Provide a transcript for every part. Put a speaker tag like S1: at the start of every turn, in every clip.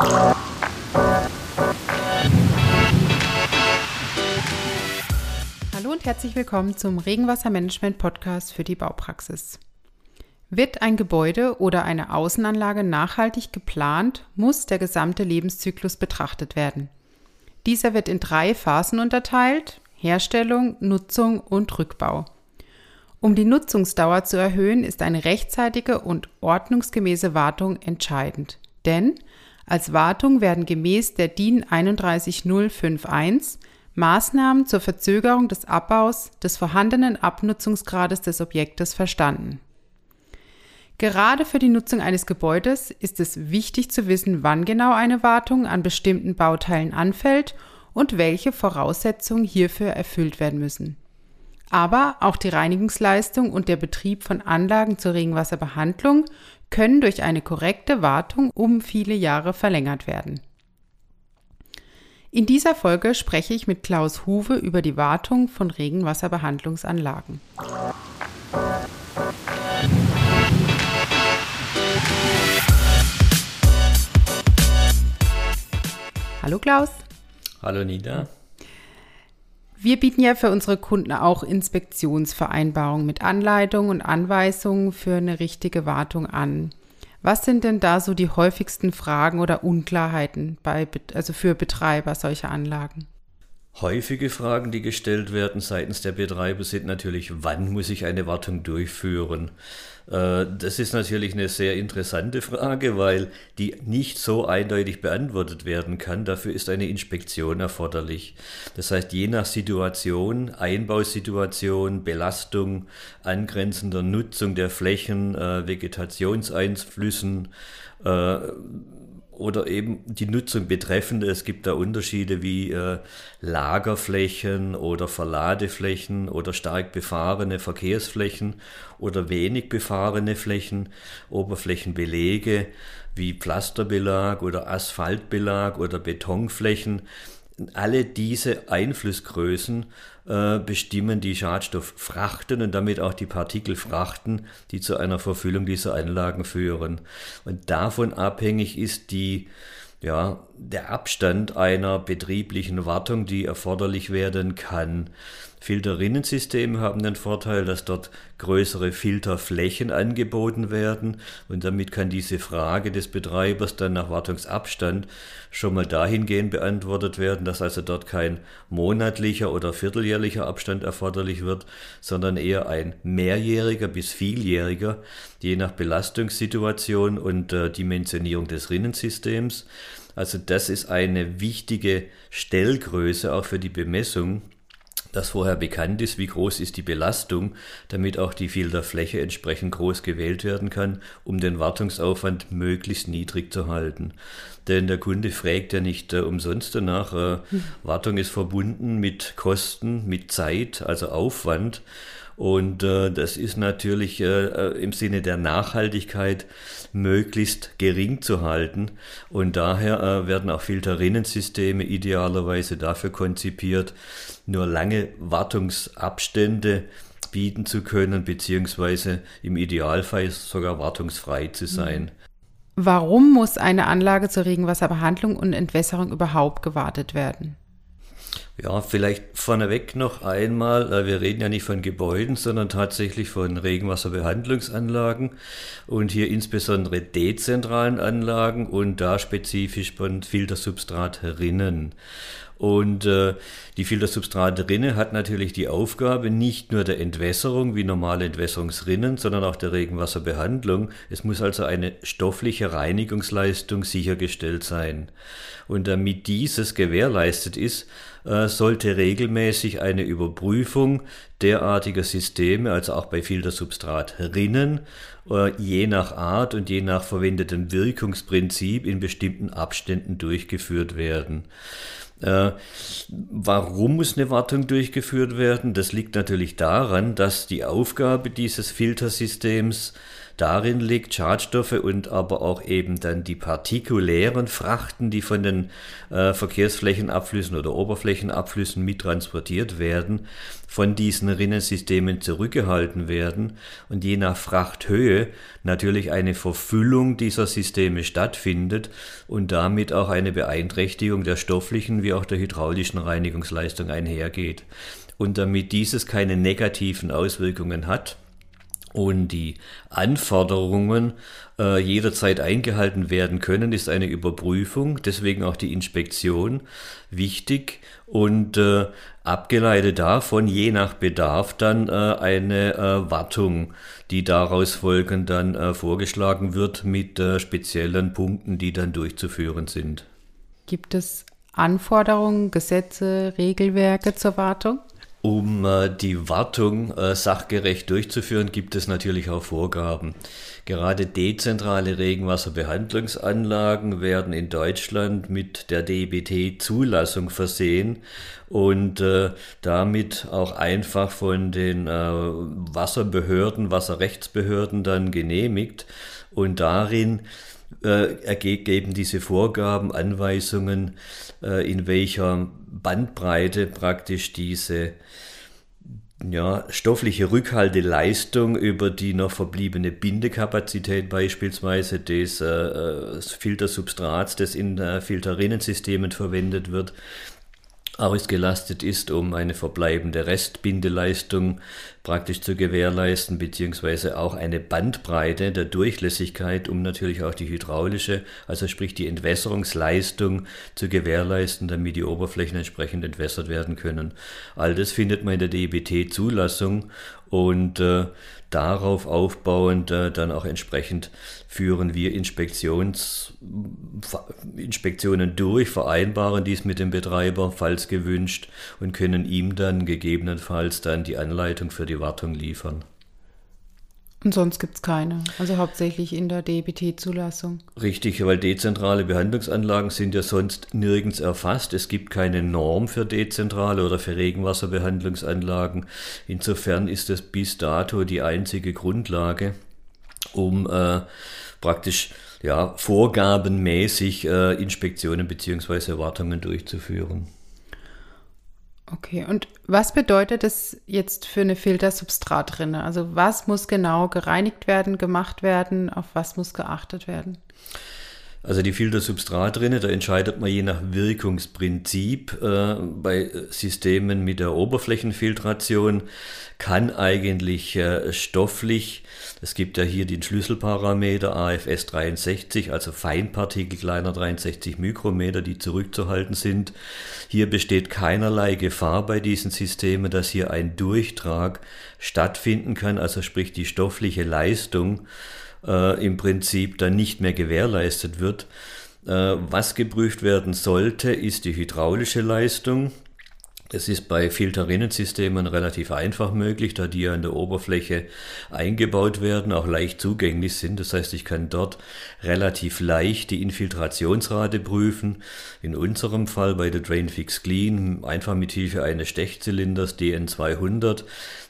S1: Hallo und herzlich willkommen zum Regenwassermanagement Podcast für die Baupraxis. Wird ein Gebäude oder eine Außenanlage nachhaltig geplant, muss der gesamte Lebenszyklus betrachtet werden. Dieser wird in drei Phasen unterteilt: Herstellung, Nutzung und Rückbau. Um die Nutzungsdauer zu erhöhen, ist eine rechtzeitige und ordnungsgemäße Wartung entscheidend. Denn als Wartung werden gemäß der DIN 31051 Maßnahmen zur Verzögerung des Abbaus des vorhandenen Abnutzungsgrades des Objektes verstanden. Gerade für die Nutzung eines Gebäudes ist es wichtig zu wissen, wann genau eine Wartung an bestimmten Bauteilen anfällt und welche Voraussetzungen hierfür erfüllt werden müssen. Aber auch die Reinigungsleistung und der Betrieb von Anlagen zur Regenwasserbehandlung können durch eine korrekte Wartung um viele Jahre verlängert werden. In dieser Folge spreche ich mit Klaus Huwe über die Wartung von Regenwasserbehandlungsanlagen. Hallo Klaus.
S2: Hallo Nida.
S1: Wir bieten ja für unsere Kunden auch Inspektionsvereinbarungen mit Anleitungen und Anweisungen für eine richtige Wartung an. Was sind denn da so die häufigsten Fragen oder Unklarheiten bei, also für Betreiber solcher Anlagen?
S2: Häufige Fragen, die gestellt werden seitens der Betreiber, sind natürlich, wann muss ich eine Wartung durchführen? Äh, das ist natürlich eine sehr interessante Frage, weil die nicht so eindeutig beantwortet werden kann. Dafür ist eine Inspektion erforderlich. Das heißt, je nach Situation, Einbausituation, Belastung, angrenzender Nutzung der Flächen, äh, Vegetationseinflüssen, äh, oder eben die Nutzung betreffende. Es gibt da Unterschiede wie äh, Lagerflächen oder Verladeflächen oder stark befahrene Verkehrsflächen oder wenig befahrene Flächen, Oberflächenbelege wie Pflasterbelag oder Asphaltbelag oder Betonflächen. Alle diese Einflussgrößen äh, bestimmen die Schadstofffrachten und damit auch die Partikelfrachten, die zu einer Verfüllung dieser Anlagen führen. Und davon abhängig ist die ja, der Abstand einer betrieblichen Wartung, die erforderlich werden kann. Filterrinnensysteme haben den Vorteil, dass dort größere Filterflächen angeboten werden und damit kann diese Frage des Betreibers dann nach Wartungsabstand schon mal dahingehend beantwortet werden, dass also dort kein monatlicher oder vierteljährlicher Abstand erforderlich wird, sondern eher ein mehrjähriger bis vieljähriger, je nach Belastungssituation und äh, Dimensionierung des Rinnensystems. Also das ist eine wichtige Stellgröße auch für die Bemessung dass vorher bekannt ist, wie groß ist die Belastung, damit auch die Filterfläche entsprechend groß gewählt werden kann, um den Wartungsaufwand möglichst niedrig zu halten. Denn der Kunde fragt ja nicht äh, umsonst danach. Äh, hm. Wartung ist verbunden mit Kosten, mit Zeit, also Aufwand. Und äh, das ist natürlich äh, äh, im Sinne der Nachhaltigkeit möglichst gering zu halten. Und daher äh, werden auch Filterrinnensysteme idealerweise dafür konzipiert, nur lange Wartungsabstände bieten zu können, beziehungsweise im Idealfall sogar wartungsfrei zu sein.
S1: Warum muss eine Anlage zur Regenwasserbehandlung und Entwässerung überhaupt gewartet werden?
S2: Ja, vielleicht vorneweg noch einmal, äh, wir reden ja nicht von Gebäuden, sondern tatsächlich von Regenwasserbehandlungsanlagen und hier insbesondere dezentralen Anlagen und da spezifisch von Filtersubstratrinnen. Und äh, die Filtersubstratrinne hat natürlich die Aufgabe nicht nur der Entwässerung wie normale Entwässerungsrinnen, sondern auch der Regenwasserbehandlung. Es muss also eine stoffliche Reinigungsleistung sichergestellt sein. Und damit dieses gewährleistet ist, sollte regelmäßig eine Überprüfung derartiger Systeme, also auch bei Filtersubstratrinnen, äh, je nach Art und je nach verwendetem Wirkungsprinzip in bestimmten Abständen durchgeführt werden. Äh, warum muss eine Wartung durchgeführt werden? Das liegt natürlich daran, dass die Aufgabe dieses Filtersystems darin liegt, Schadstoffe und aber auch eben dann die partikulären Frachten, die von den äh, Verkehrsflächenabflüssen oder Oberflächenabflüssen mittransportiert werden, von diesen Rinnensystemen zurückgehalten werden und je nach Frachthöhe natürlich eine Verfüllung dieser Systeme stattfindet und damit auch eine Beeinträchtigung der stofflichen wie auch der hydraulischen Reinigungsleistung einhergeht. Und damit dieses keine negativen Auswirkungen hat, und die Anforderungen äh, jederzeit eingehalten werden können, ist eine Überprüfung, deswegen auch die Inspektion wichtig und äh, abgeleitet davon, je nach Bedarf, dann äh, eine äh, Wartung, die daraus folgen, dann äh, vorgeschlagen wird mit äh, speziellen Punkten, die dann durchzuführen sind.
S1: Gibt es Anforderungen, Gesetze, Regelwerke zur Wartung?
S2: Um äh, die Wartung äh, sachgerecht durchzuführen, gibt es natürlich auch Vorgaben. Gerade dezentrale Regenwasserbehandlungsanlagen werden in Deutschland mit der DBT-Zulassung versehen und äh, damit auch einfach von den Wasserbehörden, Wasserrechtsbehörden dann genehmigt. Und darin ergeben diese Vorgaben, Anweisungen, in welcher Bandbreite praktisch diese ja, stoffliche Rückhalteleistung über die noch verbliebene Bindekapazität beispielsweise des äh, Filtersubstrats, das in äh, Filterrinnensystemen verwendet wird, ausgelastet ist, um eine verbleibende Restbindeleistung praktisch zu gewährleisten, beziehungsweise auch eine Bandbreite der Durchlässigkeit, um natürlich auch die hydraulische, also sprich die Entwässerungsleistung zu gewährleisten, damit die Oberflächen entsprechend entwässert werden können. All das findet man in der DBT-Zulassung und äh, darauf aufbauend äh, dann auch entsprechend führen wir Inspektions, Inspektionen durch, vereinbaren dies mit dem Betreiber, falls gewünscht, und können ihm dann gegebenenfalls dann die Anleitung für die Wartung liefern.
S1: Und sonst gibt es keine, also hauptsächlich in der DBT-Zulassung.
S2: Richtig, weil dezentrale Behandlungsanlagen sind ja sonst nirgends erfasst. Es gibt keine Norm für dezentrale oder für Regenwasserbehandlungsanlagen. Insofern ist es bis dato die einzige Grundlage, um äh, praktisch ja, vorgabenmäßig äh, Inspektionen bzw. Wartungen durchzuführen.
S1: Okay, und was bedeutet das jetzt für eine Filtersubstratrinne? Also was muss genau gereinigt werden, gemacht werden, auf was muss geachtet werden?
S2: Also die Filtersubstratrinne, da entscheidet man je nach Wirkungsprinzip. Äh, bei Systemen mit der Oberflächenfiltration kann eigentlich äh, stofflich, es gibt ja hier den Schlüsselparameter AFS 63, also Feinpartikel kleiner 63 Mikrometer, die zurückzuhalten sind. Hier besteht keinerlei Gefahr bei diesen Systemen, dass hier ein Durchtrag stattfinden kann, also sprich die stoffliche Leistung äh, im Prinzip dann nicht mehr gewährleistet wird. Äh, was geprüft werden sollte, ist die hydraulische Leistung. Es ist bei Filterrinnensystemen relativ einfach möglich, da die ja in der Oberfläche eingebaut werden, auch leicht zugänglich sind. Das heißt, ich kann dort relativ leicht die Infiltrationsrate prüfen. In unserem Fall bei der Drainfix Clean einfach mit Hilfe eines Stechzylinders DN200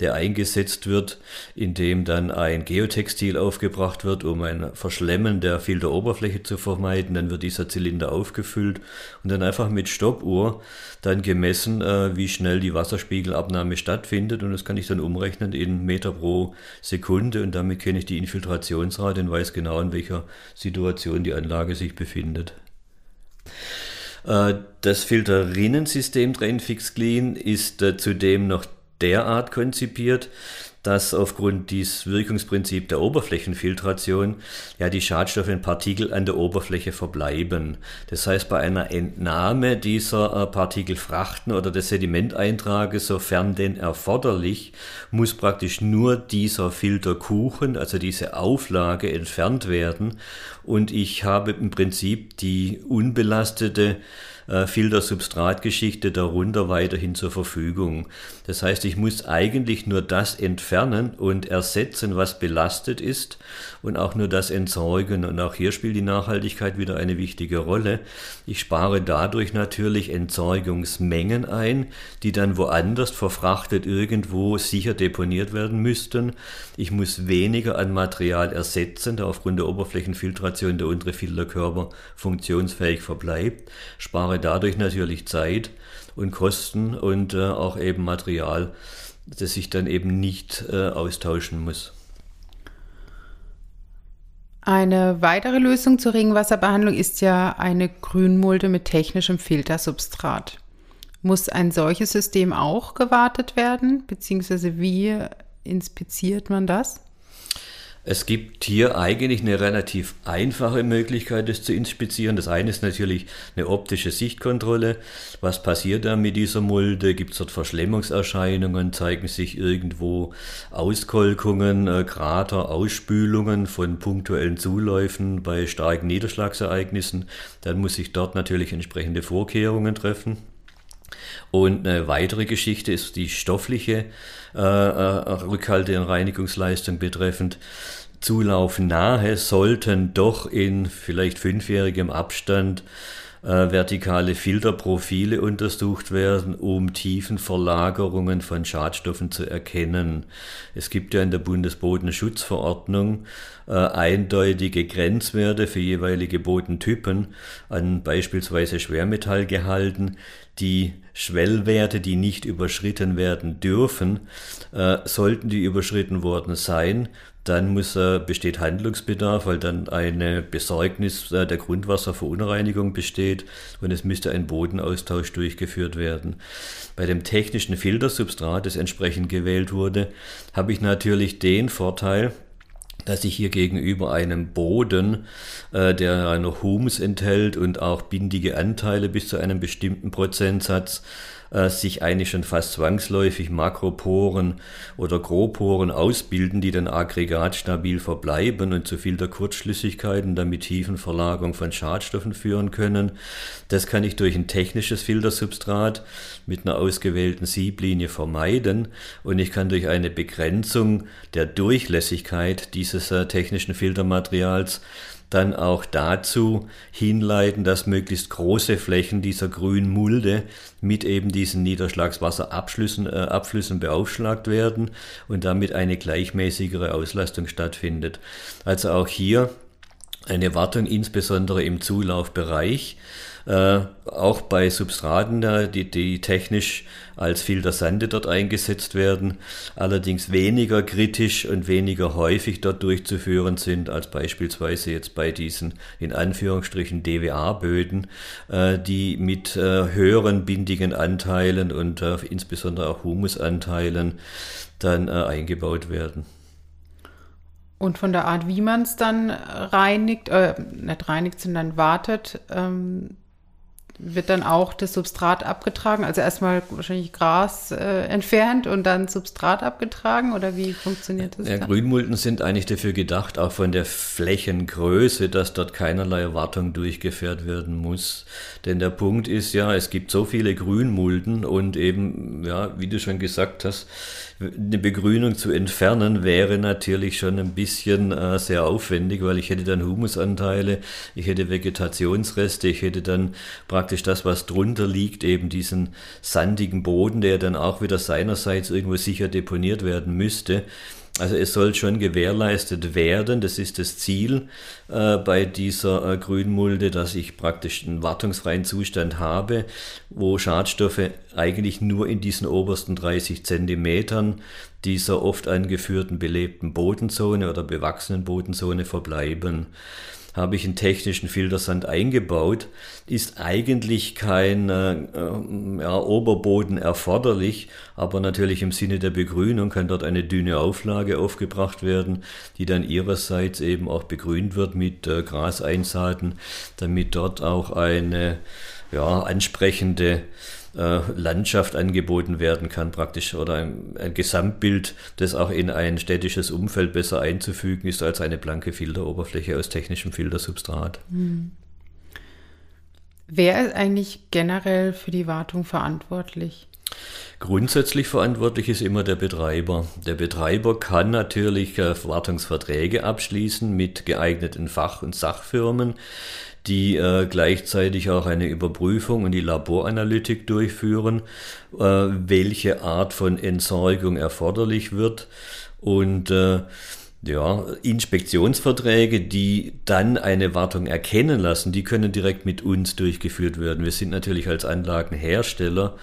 S2: der eingesetzt wird, indem dann ein Geotextil aufgebracht wird, um ein Verschlemmen der Filteroberfläche zu vermeiden. Dann wird dieser Zylinder aufgefüllt und dann einfach mit Stoppuhr dann gemessen, äh, wie schnell die Wasserspiegelabnahme stattfindet und das kann ich dann umrechnen in Meter pro Sekunde und damit kenne ich die Infiltrationsrate und weiß genau, in welcher Situation die Anlage sich befindet. Äh, das Filterrinnensystem Drainfix Clean ist äh, zudem noch derart konzipiert, dass aufgrund dieses Wirkungsprinzips der Oberflächenfiltration ja die Schadstoffe in Partikel an der Oberfläche verbleiben. Das heißt, bei einer Entnahme dieser äh, Partikelfrachten oder des Sedimenteintrages, sofern denn erforderlich, muss praktisch nur dieser Filterkuchen, also diese Auflage entfernt werden und ich habe im Prinzip die unbelastete äh, Filtersubstratgeschichte darunter weiterhin zur Verfügung. Das heißt, ich muss eigentlich nur das entfernen und ersetzen, was belastet ist und auch nur das entsorgen. Und auch hier spielt die Nachhaltigkeit wieder eine wichtige Rolle. Ich spare dadurch natürlich Entsorgungsmengen ein, die dann woanders verfrachtet irgendwo sicher deponiert werden müssten. Ich muss weniger an Material ersetzen, da aufgrund der Oberflächenfiltration der untere Filterkörper funktionsfähig verbleibt. Spare dadurch natürlich Zeit und Kosten und äh, auch eben Material, das ich dann eben nicht äh, austauschen muss.
S1: Eine weitere Lösung zur Regenwasserbehandlung ist ja eine Grünmulde mit technischem Filtersubstrat. Muss ein solches System auch gewartet werden, beziehungsweise wie inspiziert man das?
S2: Es gibt hier eigentlich eine relativ einfache Möglichkeit, das zu inspizieren. Das eine ist natürlich eine optische Sichtkontrolle. Was passiert da mit dieser Mulde? Gibt es dort Verschlemmungserscheinungen? Zeigen sich irgendwo Auskolkungen, äh, Krater, Ausspülungen von punktuellen Zuläufen bei starken Niederschlagsereignissen? Dann muss ich dort natürlich entsprechende Vorkehrungen treffen. Und eine weitere Geschichte ist die stoffliche äh, äh, Rückhalte- und Reinigungsleistung betreffend. Zulauf nahe sollten doch in vielleicht fünfjährigem Abstand äh, vertikale Filterprofile untersucht werden, um Tiefenverlagerungen von Schadstoffen zu erkennen. Es gibt ja in der Bundesbodenschutzverordnung äh, eindeutige Grenzwerte für jeweilige Bodentypen an beispielsweise Schwermetallgehalten, die Schwellwerte, die nicht überschritten werden dürfen, äh, sollten die überschritten worden sein, dann muss, äh, besteht Handlungsbedarf, weil dann eine Besorgnis äh, der Grundwasserverunreinigung besteht und es müsste ein Bodenaustausch durchgeführt werden. Bei dem technischen Filtersubstrat, das entsprechend gewählt wurde, habe ich natürlich den Vorteil, dass ich hier gegenüber einem Boden, äh, der noch Humus enthält und auch bindige Anteile bis zu einem bestimmten Prozentsatz, äh, sich eigentlich schon fast zwangsläufig Makroporen oder Groporen ausbilden, die dann aggregatstabil verbleiben und zu viel der Kurzschlüssigkeiten, damit Tiefenverlagerung von Schadstoffen führen können. Das kann ich durch ein technisches Filtersubstrat mit einer ausgewählten Sieblinie vermeiden und ich kann durch eine Begrenzung der Durchlässigkeit dieses äh, technischen Filtermaterials dann auch dazu hinleiten, dass möglichst große Flächen dieser grünen Mulde mit eben diesen Niederschlagswasserabflüssen äh, Abflüssen beaufschlagt werden und damit eine gleichmäßigere Auslastung stattfindet. Also auch hier eine Wartung insbesondere im Zulaufbereich äh, auch bei Substraten, die, die technisch als Filtersande dort eingesetzt werden, allerdings weniger kritisch und weniger häufig dort durchzuführen sind als beispielsweise jetzt bei diesen in Anführungsstrichen DWA-Böden, äh, die mit äh, höheren bindigen Anteilen und äh, insbesondere auch Humusanteilen dann äh, eingebaut werden.
S1: Und von der Art, wie man es dann reinigt, äh, nicht reinigt, sondern wartet, ähm, wird dann auch das Substrat abgetragen? Also erstmal wahrscheinlich Gras äh, entfernt und dann Substrat abgetragen oder wie funktioniert das?
S2: Ja, dann? Grünmulden sind eigentlich dafür gedacht, auch von der Flächengröße, dass dort keinerlei Wartung durchgeführt werden muss. Denn der Punkt ist ja, es gibt so viele Grünmulden und eben, ja, wie du schon gesagt hast, eine Begrünung zu entfernen wäre natürlich schon ein bisschen äh, sehr aufwendig, weil ich hätte dann Humusanteile, ich hätte Vegetationsreste, ich hätte dann praktisch das, was drunter liegt, eben diesen sandigen Boden, der dann auch wieder seinerseits irgendwo sicher deponiert werden müsste. Also es soll schon gewährleistet werden, das ist das Ziel äh, bei dieser äh, Grünmulde, dass ich praktisch einen wartungsfreien Zustand habe, wo Schadstoffe eigentlich nur in diesen obersten 30 Zentimetern dieser oft angeführten belebten Bodenzone oder bewachsenen Bodenzone verbleiben. Habe ich einen technischen Filtersand eingebaut, ist eigentlich kein äh, ja, Oberboden erforderlich, aber natürlich im Sinne der Begrünung kann dort eine dünne Auflage aufgebracht werden, die dann ihrerseits eben auch begrünt wird mit äh, Graseinsaaten, damit dort auch eine ja, ansprechende äh, Landschaft angeboten werden kann, praktisch, oder ein, ein, Gesamtbild, das auch in ein städtisches Umfeld besser einzufügen ist als eine blanke Filteroberfläche aus technischem Filtersubstrat. Hm.
S1: Wer ist eigentlich generell für die Wartung verantwortlich?
S2: Grundsätzlich verantwortlich ist immer der Betreiber. Der Betreiber kann natürlich äh, Wartungsverträge abschließen mit geeigneten Fach- und Sachfirmen, die äh, gleichzeitig auch eine Überprüfung und die Laboranalytik durchführen, äh, welche Art von Entsorgung erforderlich wird. Und äh, ja, Inspektionsverträge, die dann eine Wartung erkennen lassen, die können direkt mit uns durchgeführt werden. Wir sind natürlich als Anlagenhersteller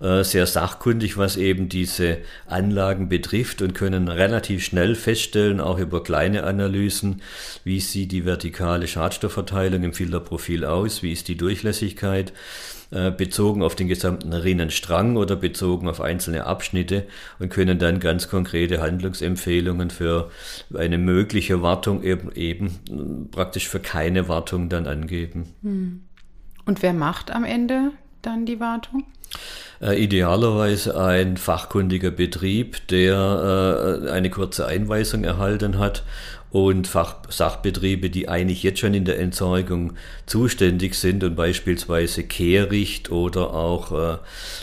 S2: äh, sehr sachkundig, was eben diese Anlagen betrifft und können relativ schnell feststellen, auch über kleine Analysen, wie sieht die vertikale Schadstoffverteilung im Filterprofil aus, wie ist die Durchlässigkeit bezogen auf den gesamten Rinnenstrang oder bezogen auf einzelne Abschnitte und können dann ganz konkrete Handlungsempfehlungen für eine mögliche Wartung eben, eben praktisch für keine Wartung dann angeben. Hm.
S1: Und wer macht am Ende dann die Wartung?
S2: Äh, idealerweise ein fachkundiger Betrieb, der äh, eine kurze Einweisung erhalten hat und Fach Sachbetriebe, die eigentlich jetzt schon in der Entsorgung zuständig sind und beispielsweise Kehricht oder auch äh,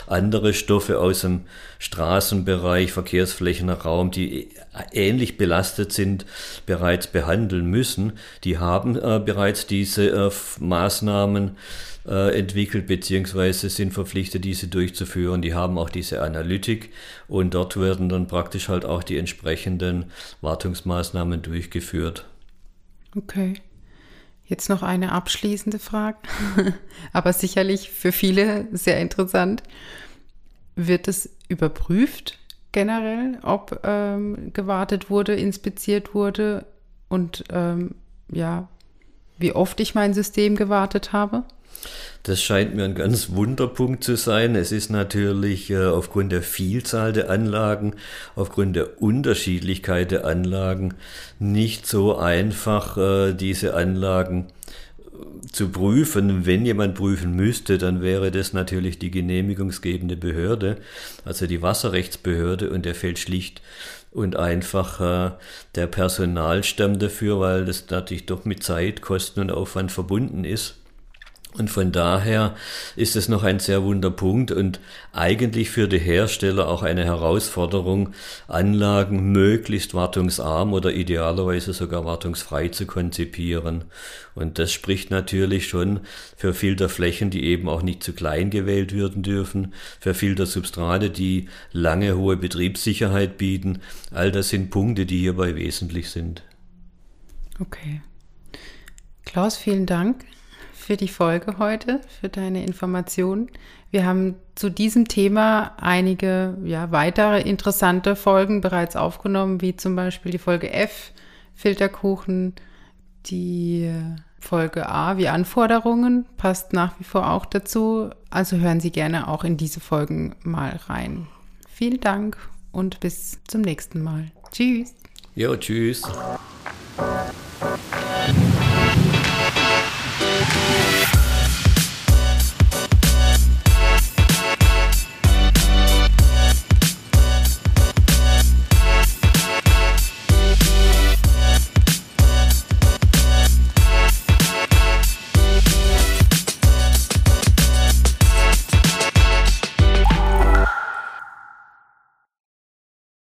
S2: andere Stoffe aus dem Straßenbereich, Verkehrsflächenraum, die ähnlich belastet sind, bereits behandeln müssen. Die haben äh, bereits diese äh, Maßnahmen äh, entwickelt beziehungsweise sind verpflichtet, diese durchzuführen. Die haben auch diese Analytik und dort werden dann praktisch halt auch die entsprechenden Wartungsmaßnahmen durchgeführt.
S1: Okay. Jetzt noch eine abschließende Frage, aber sicherlich für viele sehr interessant. Wird es überprüft generell, ob ähm, gewartet wurde, inspiziert wurde und ähm, ja, wie oft ich mein System gewartet habe?
S2: Das scheint mir ein ganz Wunderpunkt zu sein. Es ist natürlich äh, aufgrund der Vielzahl der Anlagen, aufgrund der Unterschiedlichkeit der Anlagen nicht so einfach, äh, diese Anlagen äh, zu prüfen. Wenn jemand prüfen müsste, dann wäre das natürlich die genehmigungsgebende Behörde, also die Wasserrechtsbehörde, und der fällt schlicht und einfach äh, der Personalstamm dafür, weil das natürlich doch mit Zeit, Kosten und Aufwand verbunden ist. Und von daher ist es noch ein sehr wunder Punkt und eigentlich für die Hersteller auch eine Herausforderung, Anlagen möglichst wartungsarm oder idealerweise sogar wartungsfrei zu konzipieren. Und das spricht natürlich schon für Filterflächen, die eben auch nicht zu klein gewählt werden dürfen, für Filtersubstrate, die lange hohe Betriebssicherheit bieten. All das sind Punkte, die hierbei wesentlich sind.
S1: Okay. Klaus, vielen Dank für die Folge heute, für deine Informationen. Wir haben zu diesem Thema einige ja, weitere interessante Folgen bereits aufgenommen, wie zum Beispiel die Folge F, Filterkuchen, die Folge A wie Anforderungen, passt nach wie vor auch dazu. Also hören Sie gerne auch in diese Folgen mal rein. Vielen Dank und bis zum nächsten Mal. Tschüss.
S2: Jo, tschüss.